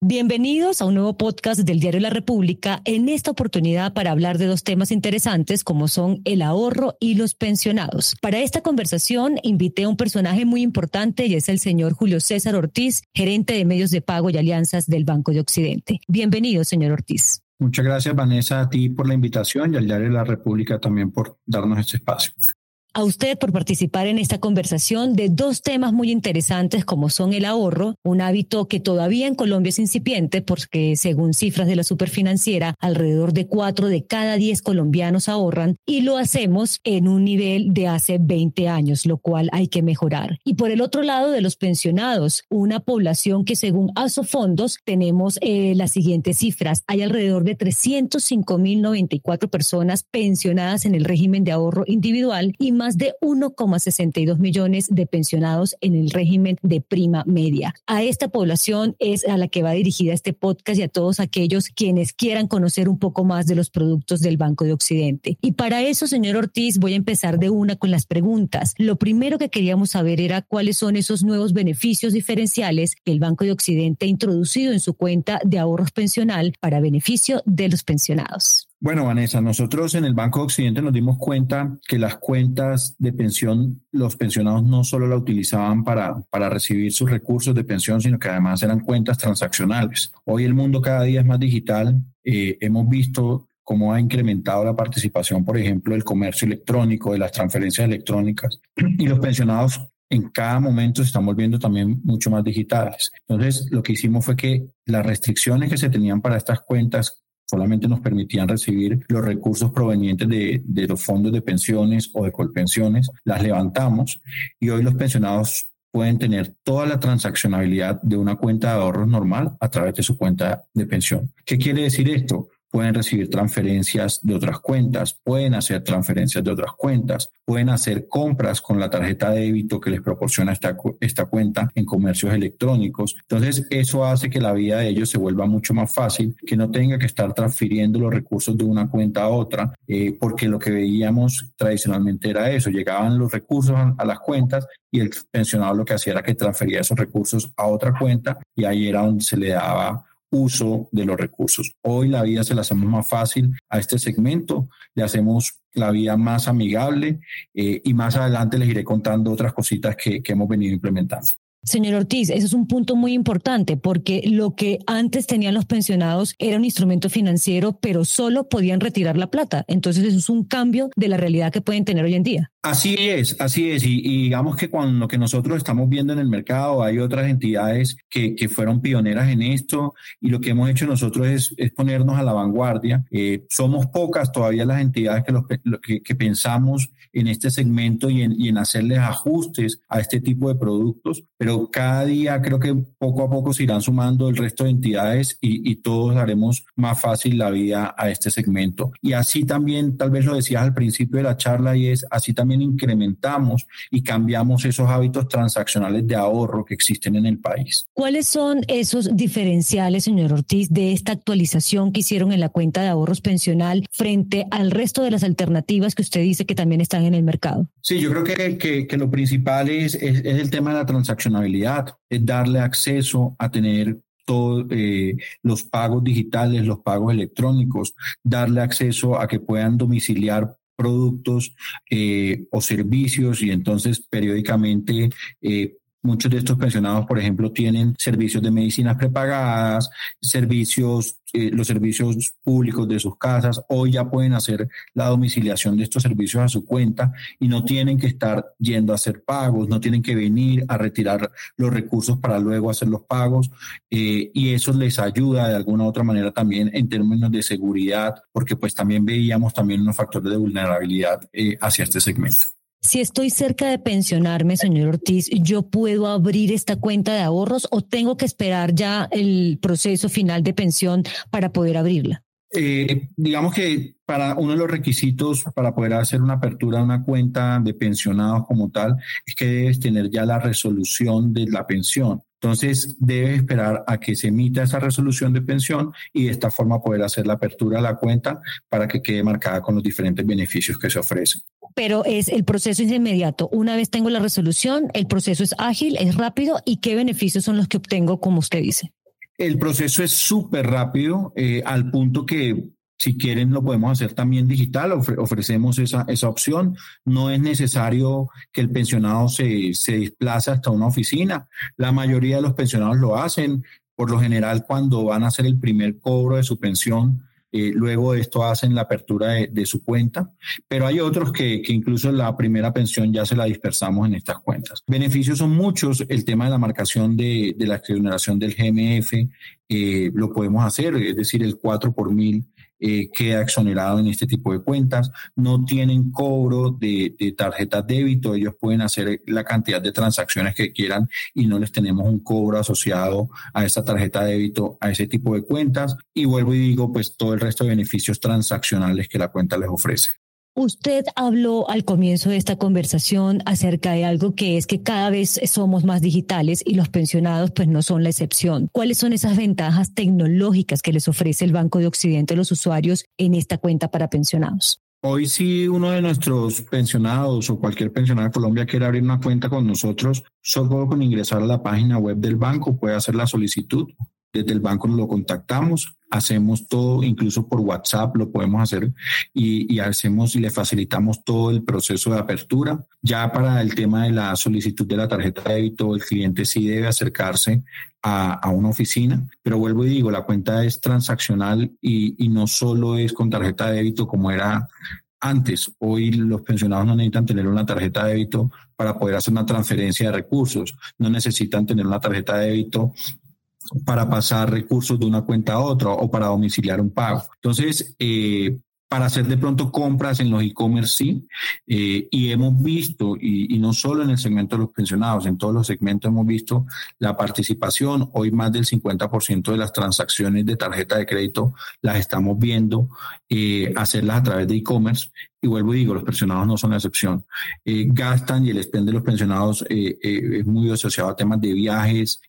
Bienvenidos a un nuevo podcast del Diario La República, en esta oportunidad para hablar de dos temas interesantes como son el ahorro y los pensionados. Para esta conversación invité a un personaje muy importante y es el señor Julio César Ortiz, gerente de medios de pago y alianzas del Banco de Occidente. Bienvenido, señor Ortiz. Muchas gracias, Vanessa, a ti por la invitación y al Diario La República también por darnos este espacio a usted por participar en esta conversación de dos temas muy interesantes como son el ahorro, un hábito que todavía en Colombia es incipiente porque según cifras de la superfinanciera, alrededor de cuatro de cada diez colombianos ahorran y lo hacemos en un nivel de hace 20 años, lo cual hay que mejorar. Y por el otro lado de los pensionados, una población que según Asofondos tenemos eh, las siguientes cifras. Hay alrededor de 305.094 personas pensionadas en el régimen de ahorro individual y más de 1,62 millones de pensionados en el régimen de prima media. A esta población es a la que va dirigida este podcast y a todos aquellos quienes quieran conocer un poco más de los productos del Banco de Occidente. Y para eso, señor Ortiz, voy a empezar de una con las preguntas. Lo primero que queríamos saber era cuáles son esos nuevos beneficios diferenciales que el Banco de Occidente ha introducido en su cuenta de ahorros pensional para beneficio de los pensionados. Bueno, Vanessa, nosotros en el Banco de Occidente nos dimos cuenta que las cuentas de pensión, los pensionados no solo la utilizaban para, para recibir sus recursos de pensión, sino que además eran cuentas transaccionales. Hoy el mundo cada día es más digital. Eh, hemos visto cómo ha incrementado la participación, por ejemplo, del comercio electrónico, de las transferencias electrónicas, y los pensionados en cada momento se están volviendo también mucho más digitales. Entonces, lo que hicimos fue que las restricciones que se tenían para estas cuentas solamente nos permitían recibir los recursos provenientes de, los fondos de pensiones o de colpensiones, las levantamos y hoy los pensionados pueden tener toda la transaccionabilidad de una cuenta de ahorros normal a través de su cuenta de pensión. ¿Qué quiere decir esto? Pueden recibir transferencias de otras cuentas, pueden hacer transferencias de otras cuentas, pueden hacer compras con la tarjeta de débito que les proporciona esta, esta cuenta en comercios electrónicos. Entonces, eso hace que la vida de ellos se vuelva mucho más fácil, que no tenga que estar transfiriendo los recursos de una cuenta a otra, eh, porque lo que veíamos tradicionalmente era eso, llegaban los recursos a las cuentas y el pensionado lo que hacía era que transfería esos recursos a otra cuenta y ahí era donde se le daba uso de los recursos. Hoy la vida se la hacemos más fácil a este segmento, le hacemos la vida más amigable eh, y más adelante les iré contando otras cositas que, que hemos venido implementando. Señor Ortiz, ese es un punto muy importante porque lo que antes tenían los pensionados era un instrumento financiero, pero solo podían retirar la plata. Entonces eso es un cambio de la realidad que pueden tener hoy en día. Así es, así es. Y, digamos que con lo que nosotros estamos viendo en el mercado, hay otras entidades que, que fueron pioneras en esto y lo que hemos hecho nosotros es, es ponernos a la vanguardia. Eh, somos pocas todavía las entidades que, los, que, que, pensamos en este segmento y en, y en hacerles ajustes a este tipo de productos, pero cada día creo que poco a poco se irán sumando el resto de entidades y, y todos haremos más fácil la vida a este segmento. Y así también, tal vez lo decías al principio de la charla, y es así también incrementamos y cambiamos esos hábitos transaccionales de ahorro que existen en el país. ¿Cuáles son esos diferenciales, señor Ortiz, de esta actualización que hicieron en la cuenta de ahorros pensional frente al resto de las alternativas que usted dice que también están en el mercado? Sí, yo creo que, que, que lo principal es, es, es, el tema de la transaccionabilidad, es darle acceso a tener todos eh, los pagos digitales, los pagos electrónicos, darle acceso a que puedan domiciliar productos eh, o servicios y entonces periódicamente eh, Muchos de estos pensionados, por ejemplo, tienen servicios de medicinas prepagadas, servicios, eh, los servicios públicos de sus casas. Hoy ya pueden hacer la domiciliación de estos servicios a su cuenta y no tienen que estar yendo a hacer pagos, no tienen que venir a retirar los recursos para luego hacer los pagos. Eh, y eso les ayuda de alguna u otra manera también en términos de seguridad, porque pues también veíamos también unos factores de vulnerabilidad eh, hacia este segmento. Si estoy cerca de pensionarme, señor Ortiz, ¿yo puedo abrir esta cuenta de ahorros o tengo que esperar ya el proceso final de pensión para poder abrirla? Eh, digamos que para uno de los requisitos para poder hacer una apertura de una cuenta de pensionados como tal es que debes tener ya la resolución de la pensión. Entonces, debes esperar a que se emita esa resolución de pensión y de esta forma poder hacer la apertura de la cuenta para que quede marcada con los diferentes beneficios que se ofrecen pero es el proceso es inmediato. Una vez tengo la resolución, el proceso es ágil, es rápido y qué beneficios son los que obtengo, como usted dice. El proceso es súper rápido, eh, al punto que si quieren, lo podemos hacer también digital, ofrecemos esa, esa opción. No es necesario que el pensionado se, se desplace hasta una oficina. La mayoría de los pensionados lo hacen. Por lo general, cuando van a hacer el primer cobro de su pensión, eh, luego de esto hacen la apertura de, su cuenta, pero hay otros que, que, incluso la primera pensión ya se la dispersamos en estas cuentas. Beneficios son muchos, el tema de la marcación de, la exoneración del GMF eh, lo podemos hacer, es decir, el 4 por mil eh, queda exonerado en este tipo de cuentas, no tienen cobro de, de tarjeta débito, ellos pueden hacer la cantidad de transacciones que quieran y no les tenemos un cobro asociado a esa tarjeta débito, a ese tipo de cuentas. Y vuelvo y digo, pues todo el resto de beneficios transaccionales que la cuenta les ofrece. Usted habló al comienzo de esta conversación acerca de algo que es que cada vez somos más digitales y los pensionados pues no son la excepción. ¿Cuáles son esas ventajas tecnológicas que les ofrece el Banco de Occidente a los usuarios en esta cuenta para pensionados? Hoy si uno de nuestros pensionados o cualquier pensionado de Colombia quiere abrir una cuenta con nosotros, solo con ingresar a la página web del banco puede hacer la solicitud desde el banco lo contactamos, hacemos todo, incluso por WhatsApp lo podemos hacer y, hacemos y le facilitamos todo el proceso de apertura. Ya para el tema de la solicitud de la tarjeta de débito, el cliente sí debe acercarse a, una oficina, pero vuelvo y digo, la cuenta es transaccional y, y no solo es con tarjeta de débito como era antes. Hoy los pensionados no necesitan tener una tarjeta de débito para poder hacer una transferencia de recursos, no necesitan tener una tarjeta de débito para pasar recursos de una cuenta a otra o para domiciliar un pago. Entonces, eh, para hacer de pronto compras en los e-commerce, sí. Eh, y hemos visto, y, no solo en el segmento de los pensionados, en todos los segmentos hemos visto la participación. Hoy más del 50% de las transacciones de tarjeta de crédito las estamos viendo eh, hacerlas a través de e-commerce. Y vuelvo y digo, los pensionados no son la excepción. Eh, gastan y el spend de los pensionados es muy asociado a temas de viajes,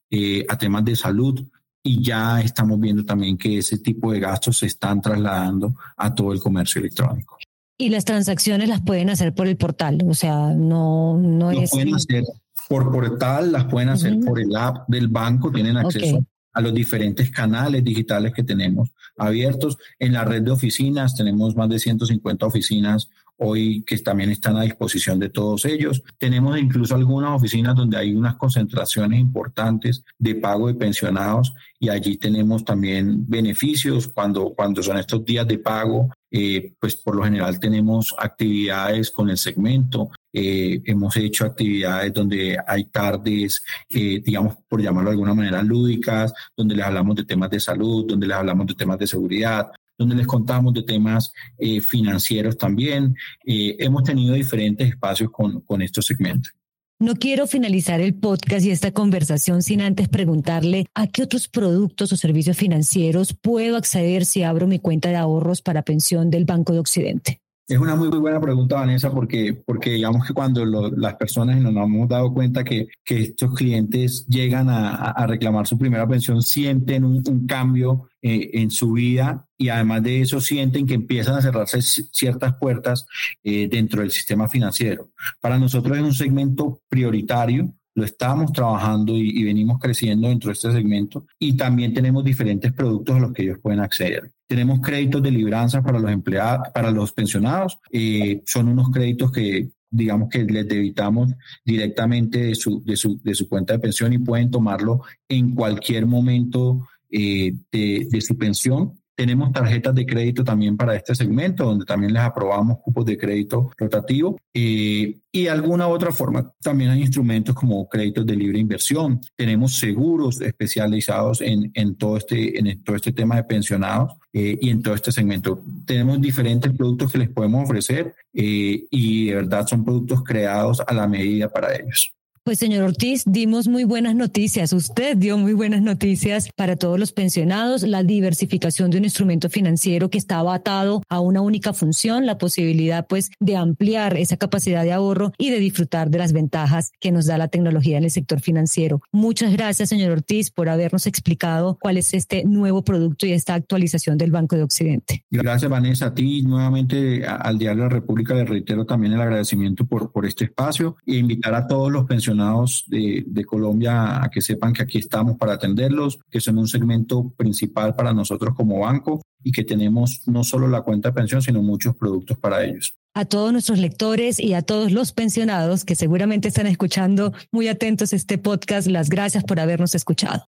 a temas de salud y ya estamos viendo también que ese tipo de gastos se están trasladando a todo el comercio electrónico. Y las transacciones las pueden hacer por el portal, o sea, no, no es... pueden hacer por portal, las pueden hacer por el app del banco, tienen acceso a los diferentes canales digitales que tenemos abiertos. En la red de oficinas tenemos más de 150 oficinas hoy que también están a disposición de todos ellos. Tenemos incluso algunas oficinas donde hay unas concentraciones importantes de pago de pensionados y allí tenemos también beneficios cuando, cuando son estos días de pago. Eh, pues por lo general tenemos actividades con el segmento, eh, hemos hecho actividades donde hay tardes, eh, digamos, por llamarlo de alguna manera, lúdicas, donde les hablamos de temas de salud, donde les hablamos de temas de seguridad, donde les contamos de temas eh, financieros también. Eh, hemos tenido diferentes espacios con, con estos segmentos. No quiero finalizar el podcast y esta conversación sin antes preguntarle a qué otros productos o servicios financieros puedo acceder si abro mi cuenta de ahorros para pensión del Banco de Occidente. Es una muy, buena pregunta, Vanessa, porque, porque digamos que cuando las personas nos hemos dado cuenta que, estos clientes llegan a, reclamar su primera pensión, sienten un, un cambio eh, en su vida y además de eso sienten que empiezan a cerrarse ciertas puertas eh, dentro del sistema financiero. Para nosotros es un segmento prioritario lo estamos trabajando y, venimos creciendo dentro de este segmento y también tenemos diferentes productos a los que ellos pueden acceder. Tenemos créditos de libranza para los empleados, para los pensionados. Eh, son unos créditos que digamos que les debitamos directamente de su, de su, de su cuenta de pensión y pueden tomarlo en cualquier momento eh, de, de, su pensión tenemos tarjetas de crédito también para este segmento, donde también les aprobamos cupos de crédito rotativo. Eh, y alguna otra forma, también hay instrumentos como créditos de libre inversión. Tenemos seguros especializados en, en todo, este, en todo este tema de pensionados eh, y en todo este segmento. Tenemos diferentes productos que les podemos ofrecer eh, y de verdad son productos creados a la medida para ellos. Pues señor Ortiz, dimos muy buenas noticias. Usted dio muy buenas noticias para todos los pensionados, la diversificación de un instrumento financiero que estaba atado a una única función, la posibilidad pues de ampliar esa capacidad de ahorro y de disfrutar de las ventajas que nos da la tecnología en el sector financiero. Muchas gracias, señor Ortiz, por habernos explicado cuál es este nuevo producto y esta actualización del Banco de Occidente. Gracias, Vanessa. A ti nuevamente al Diario de la República le reitero también el agradecimiento por, por este espacio e invitar a todos los pensionados de, de, Colombia a que sepan que aquí estamos para atenderlos, que son un segmento principal para nosotros como banco y que tenemos no solo la cuenta de pensión, sino muchos productos para ellos. A todos nuestros lectores y a todos los pensionados que seguramente están escuchando muy atentos este podcast, las gracias por habernos escuchado.